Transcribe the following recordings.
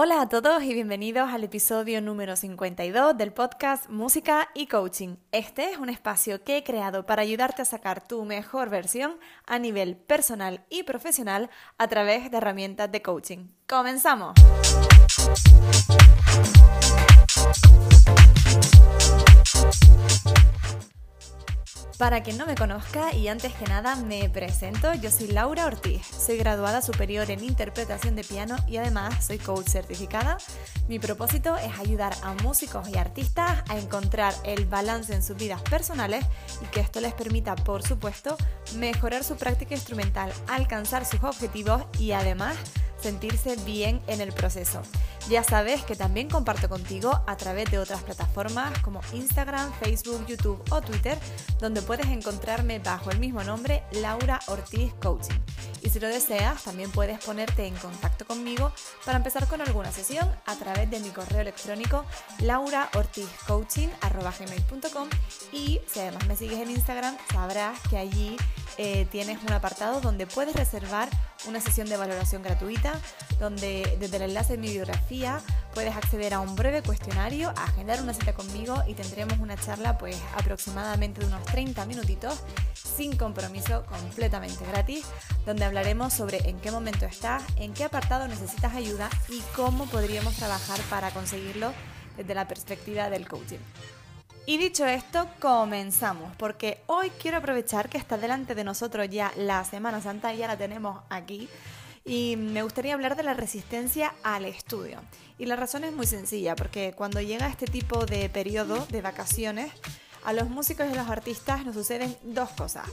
Hola a todos y bienvenidos al episodio número 52 del podcast Música y Coaching. Este es un espacio que he creado para ayudarte a sacar tu mejor versión a nivel personal y profesional a través de herramientas de coaching. ¡Comenzamos! Para quien no me conozca y antes que nada me presento, yo soy Laura Ortiz, soy graduada superior en interpretación de piano y además soy coach certificada. Mi propósito es ayudar a músicos y artistas a encontrar el balance en sus vidas personales y que esto les permita, por supuesto, mejorar su práctica instrumental, alcanzar sus objetivos y además sentirse bien en el proceso. Ya sabes que también comparto contigo a través de otras plataformas como Instagram, Facebook, YouTube o Twitter, donde puedes encontrarme bajo el mismo nombre Laura Ortiz Coaching. Y si lo deseas, también puedes ponerte en contacto conmigo para empezar con alguna sesión a través de mi correo electrónico lauraortizcoaching.com y si además me sigues en Instagram, sabrás que allí eh, tienes un apartado donde puedes reservar una sesión de valoración gratuita, donde desde el enlace de mi biografía puedes acceder a un breve cuestionario, agendar una cita conmigo y tendremos una charla pues aproximadamente de unos 30 minutitos sin compromiso, completamente gratis, donde hablaremos sobre en qué momento estás, en qué apartado necesitas ayuda y cómo podríamos trabajar para conseguirlo desde la perspectiva del coaching. Y dicho esto, comenzamos, porque hoy quiero aprovechar que está delante de nosotros ya la Semana Santa, ya la tenemos aquí, y me gustaría hablar de la resistencia al estudio. Y la razón es muy sencilla, porque cuando llega este tipo de periodo de vacaciones, a los músicos y a los artistas nos suceden dos cosas.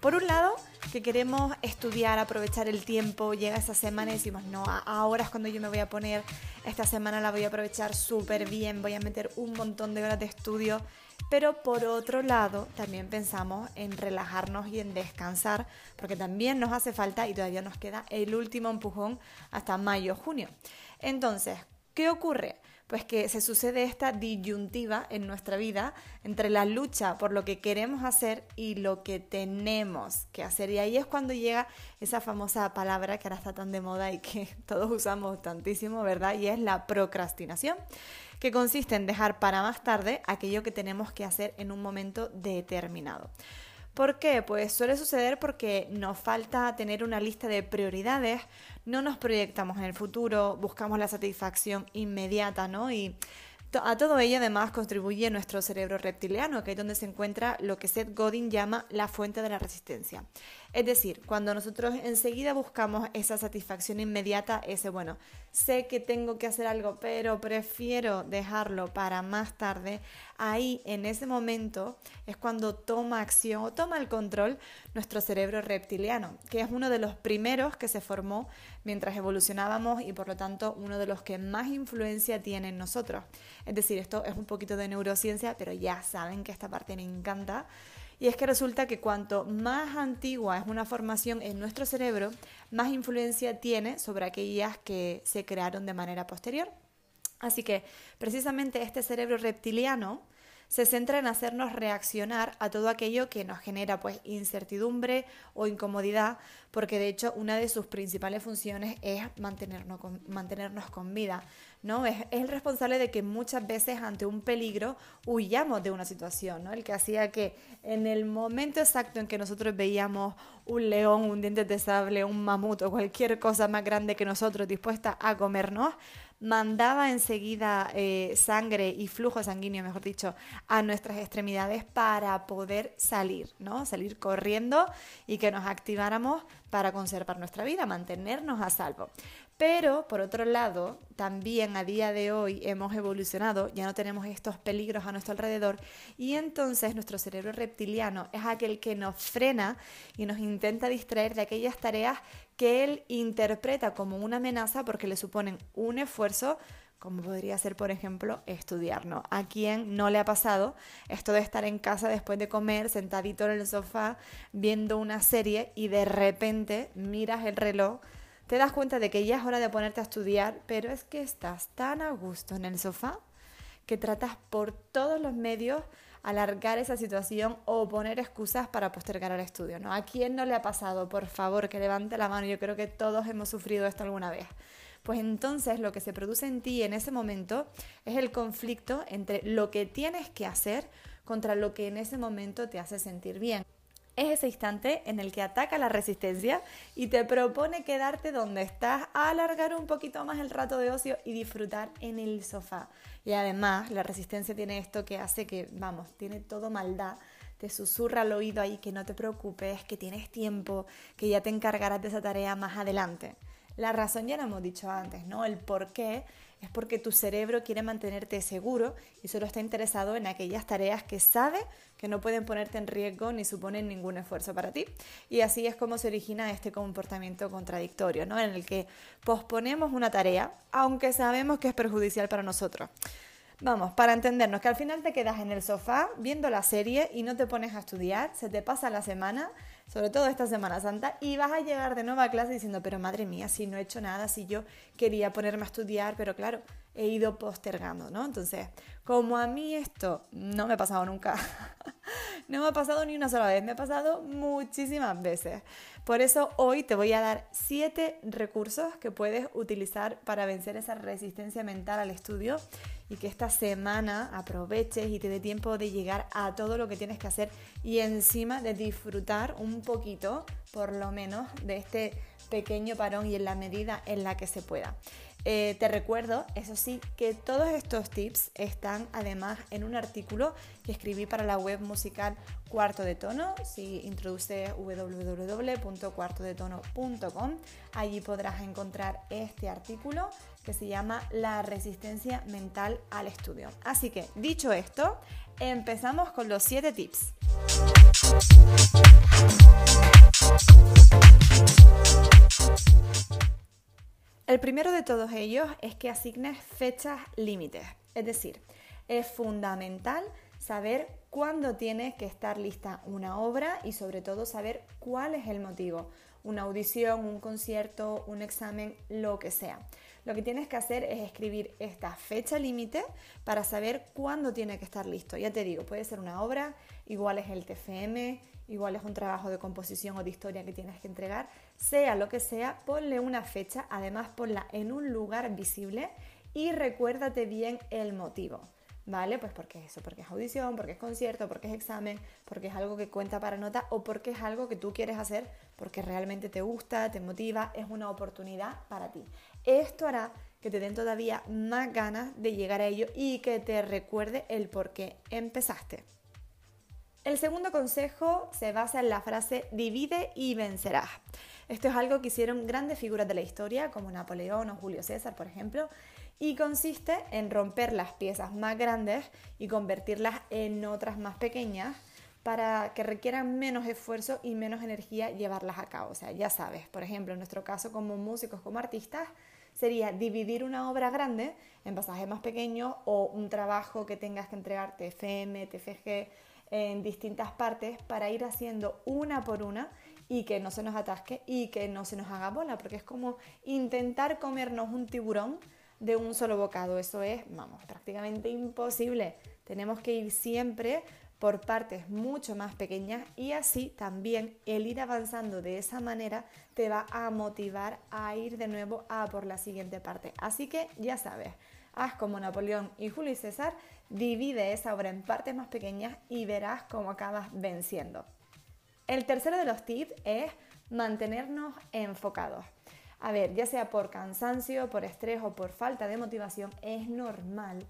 Por un lado, que queremos estudiar, aprovechar el tiempo, llega esa semana y decimos, no, ahora es cuando yo me voy a poner, esta semana la voy a aprovechar súper bien, voy a meter un montón de horas de estudio. Pero por otro lado, también pensamos en relajarnos y en descansar, porque también nos hace falta y todavía nos queda el último empujón hasta mayo, junio. Entonces, ¿qué ocurre? Pues que se sucede esta disyuntiva en nuestra vida entre la lucha por lo que queremos hacer y lo que tenemos que hacer. Y ahí es cuando llega esa famosa palabra que ahora está tan de moda y que todos usamos tantísimo, ¿verdad? Y es la procrastinación, que consiste en dejar para más tarde aquello que tenemos que hacer en un momento determinado. ¿Por qué? Pues suele suceder porque nos falta tener una lista de prioridades, no nos proyectamos en el futuro, buscamos la satisfacción inmediata, ¿no? Y a todo ello además contribuye nuestro cerebro reptiliano, que es donde se encuentra lo que Seth Godin llama la fuente de la resistencia. Es decir, cuando nosotros enseguida buscamos esa satisfacción inmediata, ese, bueno, sé que tengo que hacer algo, pero prefiero dejarlo para más tarde, ahí en ese momento es cuando toma acción o toma el control nuestro cerebro reptiliano, que es uno de los primeros que se formó mientras evolucionábamos y por lo tanto uno de los que más influencia tiene en nosotros. Es decir, esto es un poquito de neurociencia, pero ya saben que esta parte me encanta. Y es que resulta que cuanto más antigua es una formación en nuestro cerebro, más influencia tiene sobre aquellas que se crearon de manera posterior. Así que precisamente este cerebro reptiliano se centra en hacernos reaccionar a todo aquello que nos genera pues incertidumbre o incomodidad, porque de hecho una de sus principales funciones es mantenernos con, mantenernos con vida. ¿no? Es, el responsable de que muchas veces ante un peligro huyamos de una situación, ¿no? El que hacía que en el momento exacto en que nosotros veíamos un león, un diente de sable, un mamut o cualquier cosa más grande que nosotros dispuesta a comernos, mandaba enseguida eh, sangre y flujo sanguíneo, mejor dicho, a nuestras extremidades para poder salir, ¿no? Salir corriendo y que nos activáramos para conservar nuestra vida, mantenernos a salvo. Pero, por otro lado, también a día de hoy hemos evolucionado, ya no tenemos estos peligros a nuestro alrededor y entonces nuestro cerebro reptiliano es aquel que nos frena y nos intenta distraer de aquellas tareas que él interpreta como una amenaza porque le suponen un esfuerzo como podría ser, por ejemplo, estudiar, ¿no? ¿A quién no le ha pasado esto de estar en casa después de comer, sentadito en el sofá, viendo una serie y de repente miras el reloj te das cuenta de que ya es hora de ponerte a estudiar, pero es que estás tan a gusto en el sofá que tratas por todos los medios alargar esa situación o poner excusas para postergar el estudio, ¿no? ¿A quién no le ha pasado? Por favor, que levante la mano. Yo creo que todos hemos sufrido esto alguna vez. pues entonces lo que se produce en ti en ese momento es el conflicto entre lo que tienes que hacer contra lo que en ese momento te hace sentir bien. Es ese instante en el que ataca la resistencia y te propone quedarte donde estás, alargar un poquito más el rato de ocio y disfrutar en el sofá. Y además la resistencia tiene esto que hace que, vamos, tiene todo maldad te susurra al oído ahí que no te preocupes, que tienes tiempo, que ya te encargarás de esa tarea más adelante. La razón ya la hemos dicho antes, ¿no? El por qué es porque tu cerebro quiere mantenerte seguro y solo está interesado en aquellas tareas que sabe que no pueden ponerte en riesgo ni suponen ningún esfuerzo para ti. Y así es como se origina este comportamiento contradictorio, ¿no? En el que posponemos una tarea aunque sabemos que es perjudicial para nosotros. Vamos, para entendernos, que al final te quedas en el sofá viendo la serie y no te pones a estudiar, se te pasa la semana, sobre todo esta Semana Santa, y vas a llegar de nuevo a clase diciendo, pero madre mía, si no he hecho nada, si yo quería ponerme a estudiar, pero claro, he ido postergando, ¿no? Entonces, como a mí esto no me ha pasado nunca, no me ha pasado ni una sola vez, me ha pasado muchísimas veces. Por eso hoy te voy a dar siete recursos que puedes utilizar para vencer esa resistencia mental al estudio y que esta semana aproveches y te dé tiempo de llegar a todo lo que tienes que hacer y encima de disfrutar un poquito, por lo menos, de este pequeño parón y en la medida en la que se pueda. Eh, te recuerdo, eso sí, que todos estos tips están además en un artículo que escribí para la web musical Cuarto de Tono. Si introduces www.cuartodetono.com, allí podrás encontrar este artículo que se llama La resistencia mental al estudio. Así que, dicho esto, empezamos con los 7 tips. El primero de todos ellos es que asignes fechas límites. Es decir, es fundamental saber cuándo tiene que estar lista una obra y sobre todo saber cuál es el motivo. Una audición, un concierto, un examen, lo que sea. Lo que tienes que hacer es escribir esta fecha límite para saber cuándo tiene que estar listo. Ya te digo, puede ser una obra, igual es el TFM, igual es un trabajo de composición o de historia que tienes que entregar, sea lo que sea, ponle una fecha, además ponla en un lugar visible y recuérdate bien el motivo. ¿Vale? Pues porque es eso, porque es audición, porque es concierto, porque es examen, porque es algo que cuenta para nota o porque es algo que tú quieres hacer porque realmente te gusta, te motiva, es una oportunidad para ti. Esto hará que te den todavía más ganas de llegar a ello y que te recuerde el por qué empezaste. El segundo consejo se basa en la frase divide y vencerás. Esto es algo que hicieron grandes figuras de la historia, como Napoleón o Julio César, por ejemplo, y consiste en romper las piezas más grandes y convertirlas en otras más pequeñas para que requieran menos esfuerzo y menos energía llevarlas a cabo. O sea, ya sabes, por ejemplo, en nuestro caso como músicos, como artistas, sería dividir una obra grande en pasajes más pequeños o un trabajo que tengas que entregar TFM, TFG, en distintas partes para ir haciendo una por una y que no se nos atasque y que no se nos haga bola, porque es como intentar comernos un tiburón de un solo bocado. Eso es, vamos, prácticamente imposible. Tenemos que ir siempre por partes mucho más pequeñas y así también el ir avanzando de esa manera te va a motivar a ir de nuevo a por la siguiente parte. Así que ya sabes, haz como Napoleón y Julio César Divide esa obra en partes más pequeñas y verás cómo acabas venciendo. El tercero de los tips es mantenernos enfocados. A ver, ya sea por cansancio, por estrés o por falta de motivación, es normal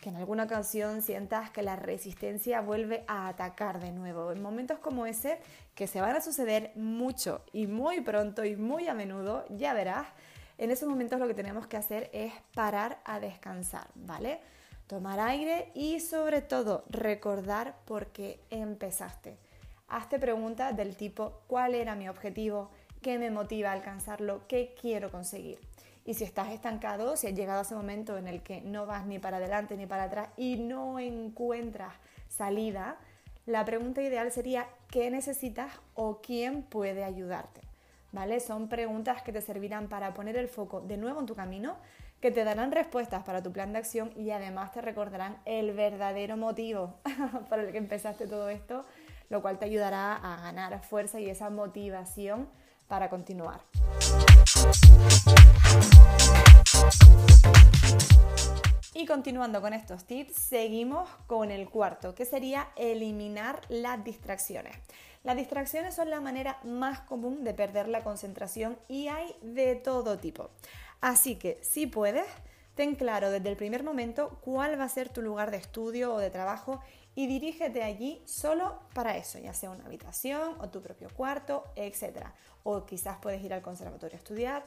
que en alguna ocasión sientas que la resistencia vuelve a atacar de nuevo. En momentos como ese, que se van a suceder mucho y muy pronto y muy a menudo, ya verás, en esos momentos lo que tenemos que hacer es parar a descansar, ¿vale? tomar aire y sobre todo recordar por qué empezaste. Hazte preguntas del tipo ¿cuál era mi objetivo? ¿Qué me motiva a alcanzarlo? ¿Qué quiero conseguir? Y si estás estancado, si has llegado a ese momento en el que no vas ni para adelante ni para atrás y no encuentras salida, la pregunta ideal sería ¿qué necesitas o quién puede ayudarte? ¿Vale? Son preguntas que te servirán para poner el foco de nuevo en tu camino, que te darán respuestas para tu plan de acción y además te recordarán el verdadero motivo para el que empezaste todo esto, lo cual te ayudará a ganar fuerza y esa motivación para continuar. Y continuando con estos tips, seguimos con el cuarto, que sería eliminar las distracciones. Las distracciones son la manera más común de perder la concentración y hay de todo tipo. Así que si puedes, ten claro desde el primer momento cuál va a ser tu lugar de estudio o de trabajo y dirígete allí solo para eso, ya sea una habitación o tu propio cuarto, etc. O quizás puedes ir al conservatorio a estudiar,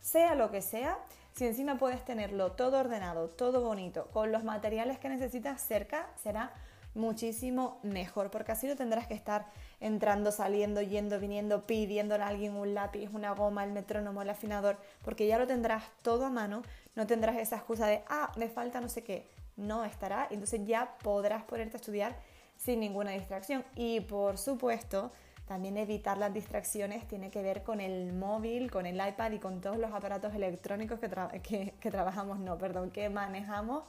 sea lo que sea, si encima puedes tenerlo todo ordenado, todo bonito, con los materiales que necesitas cerca, será muchísimo mejor, porque así no tendrás que estar entrando, saliendo, yendo, viniendo, pidiéndole a alguien un lápiz, una goma, el metrónomo, el afinador, porque ya lo tendrás todo a mano, no tendrás esa excusa de, ah, me falta no sé qué, no estará, entonces ya podrás ponerte a estudiar sin ninguna distracción. Y por supuesto, también evitar las distracciones tiene que ver con el móvil, con el iPad y con todos los aparatos electrónicos que, que trabajamos, no, perdón, que manejamos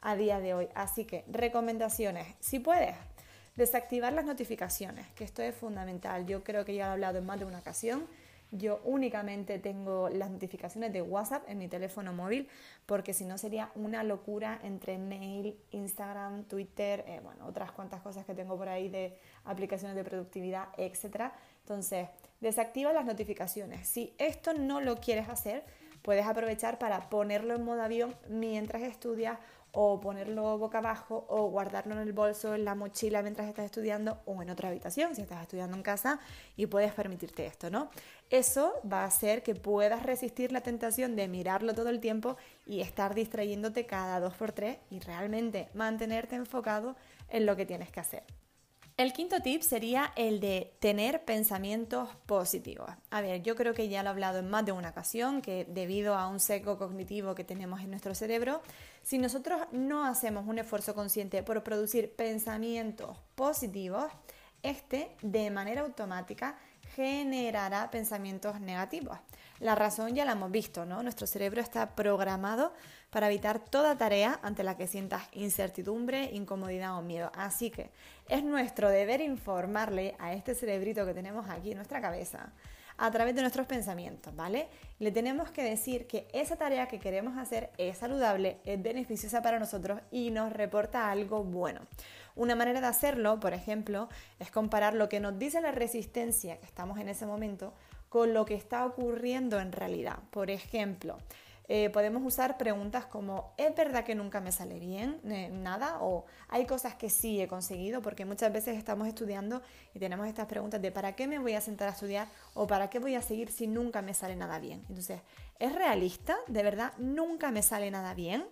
a día de hoy. Así que recomendaciones, si puedes, desactivar las notificaciones, que esto es fundamental. Yo creo que ya he hablado en más de una ocasión. Yo únicamente tengo las notificaciones de WhatsApp en mi teléfono móvil porque si no sería una locura entre mail, Instagram, Twitter, eh, bueno, otras cuantas cosas que tengo por ahí de aplicaciones de productividad, etc. Entonces, desactiva las notificaciones. Si esto no lo quieres hacer, puedes aprovechar para ponerlo en modo avión mientras estudias o ponerlo boca abajo o guardarlo en el bolso, en la mochila mientras estás estudiando o en otra habitación si estás estudiando en casa y puedes permitirte esto, ¿no? Eso va a hacer que puedas resistir la tentación de mirarlo todo el tiempo y estar distrayéndote cada dos por tres y realmente mantenerte enfocado en lo que tienes que hacer. El quinto tip sería el de tener pensamientos positivos. A ver, yo creo que ya lo he hablado en más de una ocasión, que debido a un seco cognitivo que tenemos en nuestro cerebro, si nosotros no hacemos un esfuerzo consciente por producir pensamientos positivos, este de manera automática generará pensamientos negativos. La razón ya la hemos visto, ¿no? Nuestro cerebro está programado para evitar toda tarea ante la que sientas incertidumbre, incomodidad o miedo. Así que es nuestro deber informarle a este cerebrito que tenemos aquí en nuestra cabeza a través de nuestros pensamientos, ¿vale? Le tenemos que decir que esa tarea que queremos hacer es saludable, es beneficiosa para nosotros y nos reporta algo bueno. Una manera de hacerlo, por ejemplo, es comparar lo que nos dice la resistencia que estamos en ese momento con lo que está ocurriendo en realidad. Por ejemplo, eh, podemos usar preguntas como ¿es verdad que nunca me sale bien nada? o hay cosas que sí he conseguido porque muchas veces estamos estudiando y tenemos estas preguntas de ¿para qué me voy a sentar a estudiar? o ¿para qué voy a seguir si nunca me sale nada bien? Entonces, ¿es realista? ¿De verdad nunca me sale nada bien?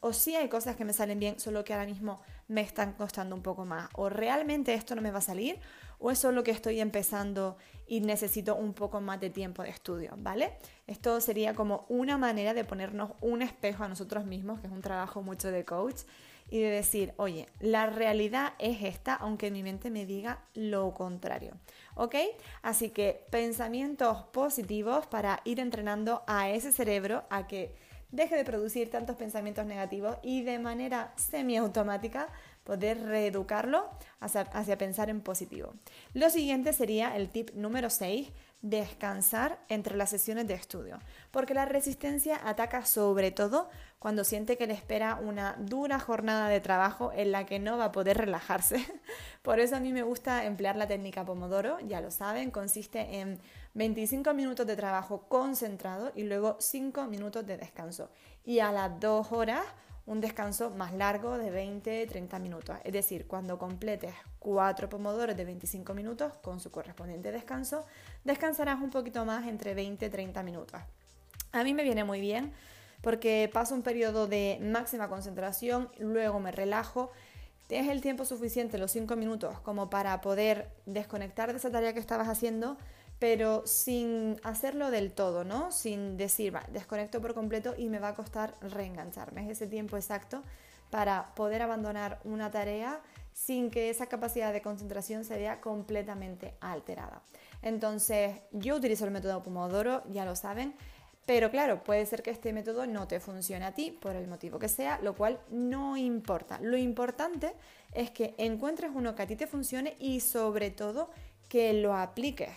O sí hay cosas que me salen bien, solo que ahora mismo me están costando un poco más, o realmente esto no me va a salir, o es solo que estoy empezando y necesito un poco más de tiempo de estudio, ¿vale? Esto sería como una manera de ponernos un espejo a nosotros mismos, que es un trabajo mucho de coach, y de decir, oye, la realidad es esta, aunque mi mente me diga lo contrario. ¿Ok? Así que pensamientos positivos para ir entrenando a ese cerebro a que deje de producir tantos pensamientos negativos y de manera semiautomática poder reeducarlo hacia, pensar en positivo. Lo siguiente sería el tip número 6, descansar entre las sesiones de estudio, porque la resistencia ataca sobre todo cuando siente que le espera una dura jornada de trabajo en la que no va a poder relajarse. Por eso a mí me gusta emplear la técnica Pomodoro, ya lo saben, consiste en 25 minutos de trabajo concentrado y luego 5 minutos de descanso. Y a las 2 horas un descanso más largo de 20-30 minutos. Es decir, cuando completes 4 pomodores de 25 minutos con su correspondiente descanso, descansarás un poquito más entre 20-30 minutos. A mí me viene muy bien porque paso un periodo de máxima concentración, luego me relajo tienes el tiempo suficiente, los 5 minutos, como para poder desconectar de esa tarea que estabas haciendo, pero sin hacerlo del todo, ¿no? Sin decir, va, desconecto por completo y me va a costar reengancharme. Es ese tiempo exacto para poder abandonar una tarea sin que esa capacidad de concentración se vea completamente alterada. Entonces, yo utilizo el método Pomodoro, ya lo saben, pero claro, puede ser que este método no te funcione a ti por el motivo que sea, lo cual no importa. Lo importante es que encuentres uno que a ti te funcione y sobre todo que lo apliques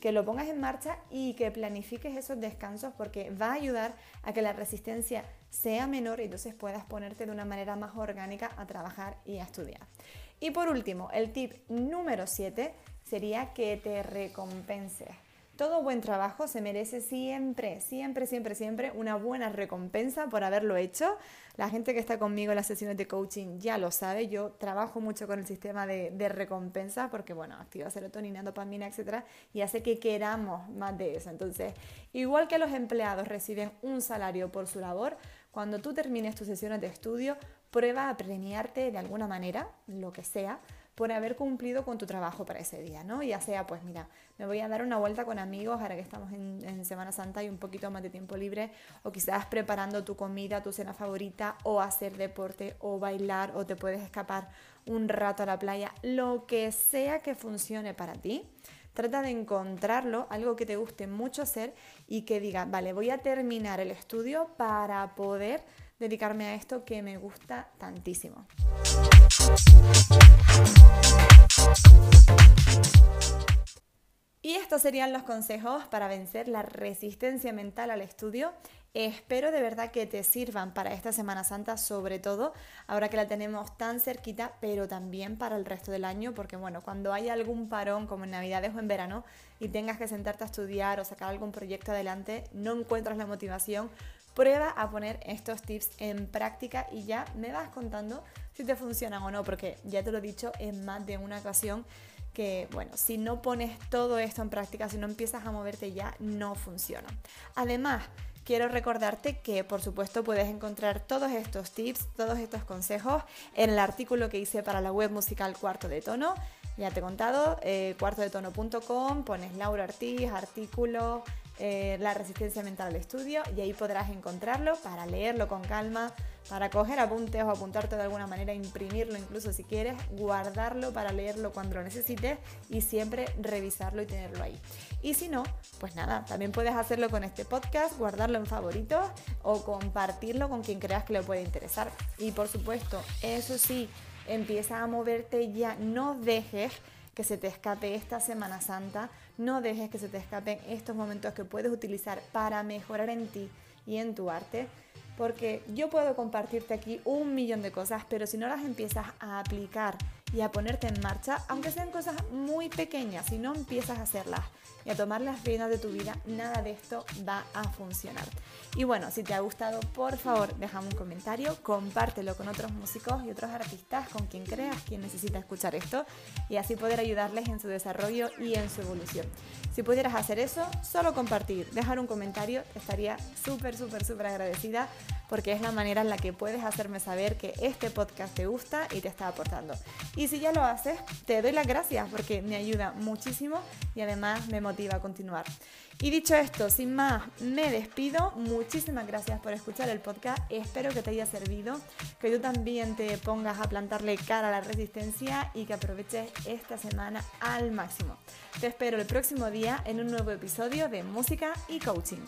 que lo pongas en marcha y que planifiques esos descansos porque va a ayudar a que la resistencia sea menor y entonces puedas ponerte de una manera más orgánica a trabajar y a estudiar. Y por último, el tip número 7 sería que te recompenses. Todo buen trabajo se merece siempre, siempre, siempre, siempre una buena recompensa por haberlo hecho. La gente que está conmigo en las sesiones de coaching ya lo sabe. Yo trabajo mucho con el sistema de, de recompensa porque, bueno, activa serotonina, dopamina, etcétera, y hace que queramos más de eso. Entonces, igual que los empleados reciben un salario por su labor, cuando tú termines tus sesiones de estudio, prueba a premiarte de alguna manera, lo que sea, por haber cumplido con tu trabajo para ese día, ¿no? Ya sea, pues mira, me voy a dar una vuelta con amigos ahora que estamos en, Semana Santa y un poquito más de tiempo libre, o quizás preparando tu comida, tu cena favorita, o hacer deporte, o bailar, o te puedes escapar un rato a la playa, lo que sea que funcione para ti. Trata de encontrarlo, algo que te guste mucho hacer y que diga, vale, voy a terminar el estudio para poder dedicarme a esto que me gusta tantísimo. Y estos serían los consejos para vencer la resistencia mental al estudio. Espero de verdad que te sirvan para esta Semana Santa, sobre todo ahora que la tenemos tan cerquita, pero también para el resto del año, porque bueno, cuando hay algún parón como en Navidades o en verano y tengas que sentarte a estudiar o sacar algún proyecto adelante, no encuentras la motivación, prueba a poner estos tips en práctica y ya me vas contando si te funcionan o no, porque ya te lo he dicho en más de una ocasión que, bueno, si no pones todo esto en práctica, si no empiezas a moverte ya, no funciona. Además, quiero recordarte que por supuesto puedes encontrar todos estos tips, todos estos consejos en el artículo que hice para la web musical Cuarto de Tono. Ya te he contado, eh, cuartodetono.com, pones Laura Ortiz, artículo, eh, la resistencia mental al estudio y ahí podrás encontrarlo para leerlo con calma, para coger apuntes o apuntarte de alguna manera, imprimirlo incluso si quieres, guardarlo para leerlo cuando lo necesites y siempre revisarlo y tenerlo ahí. Y si no, pues nada, también puedes hacerlo con este podcast, guardarlo en favoritos o compartirlo con quien creas que le puede interesar. Y por supuesto, eso sí, empieza a moverte ya, no dejes que se te escape esta Semana Santa, no dejes que se te escapen estos momentos que puedes utilizar para mejorar en ti y en tu arte, porque yo puedo compartirte aquí un millón de cosas, pero si no las empiezas a aplicar y a ponerte en marcha, aunque sean cosas muy pequeñas, si no empiezas a hacerlas y a tomar las riendas de tu vida, nada de esto va a funcionar. Y bueno, si te ha gustado, por favor, déjame un comentario, compártelo con otros músicos y otros artistas, con quien creas quien necesita escuchar esto, y así poder ayudarles en su desarrollo y en su evolución. Si pudieras hacer eso, solo compartir, dejar un comentario, estaría súper, súper, súper agradecida porque es la manera en la que puedes hacerme saber que este podcast te gusta y te está aportando. Y si ya lo haces, te doy las gracias porque me ayuda muchísimo y además me motiva a continuar. Y dicho esto, sin más, me despido. Muchísimas gracias por escuchar el podcast. Espero que te haya servido, que tú también te pongas a plantarle cara a la resistencia y que aproveches esta semana al máximo. Te espero el próximo día en un nuevo episodio de Música y Coaching.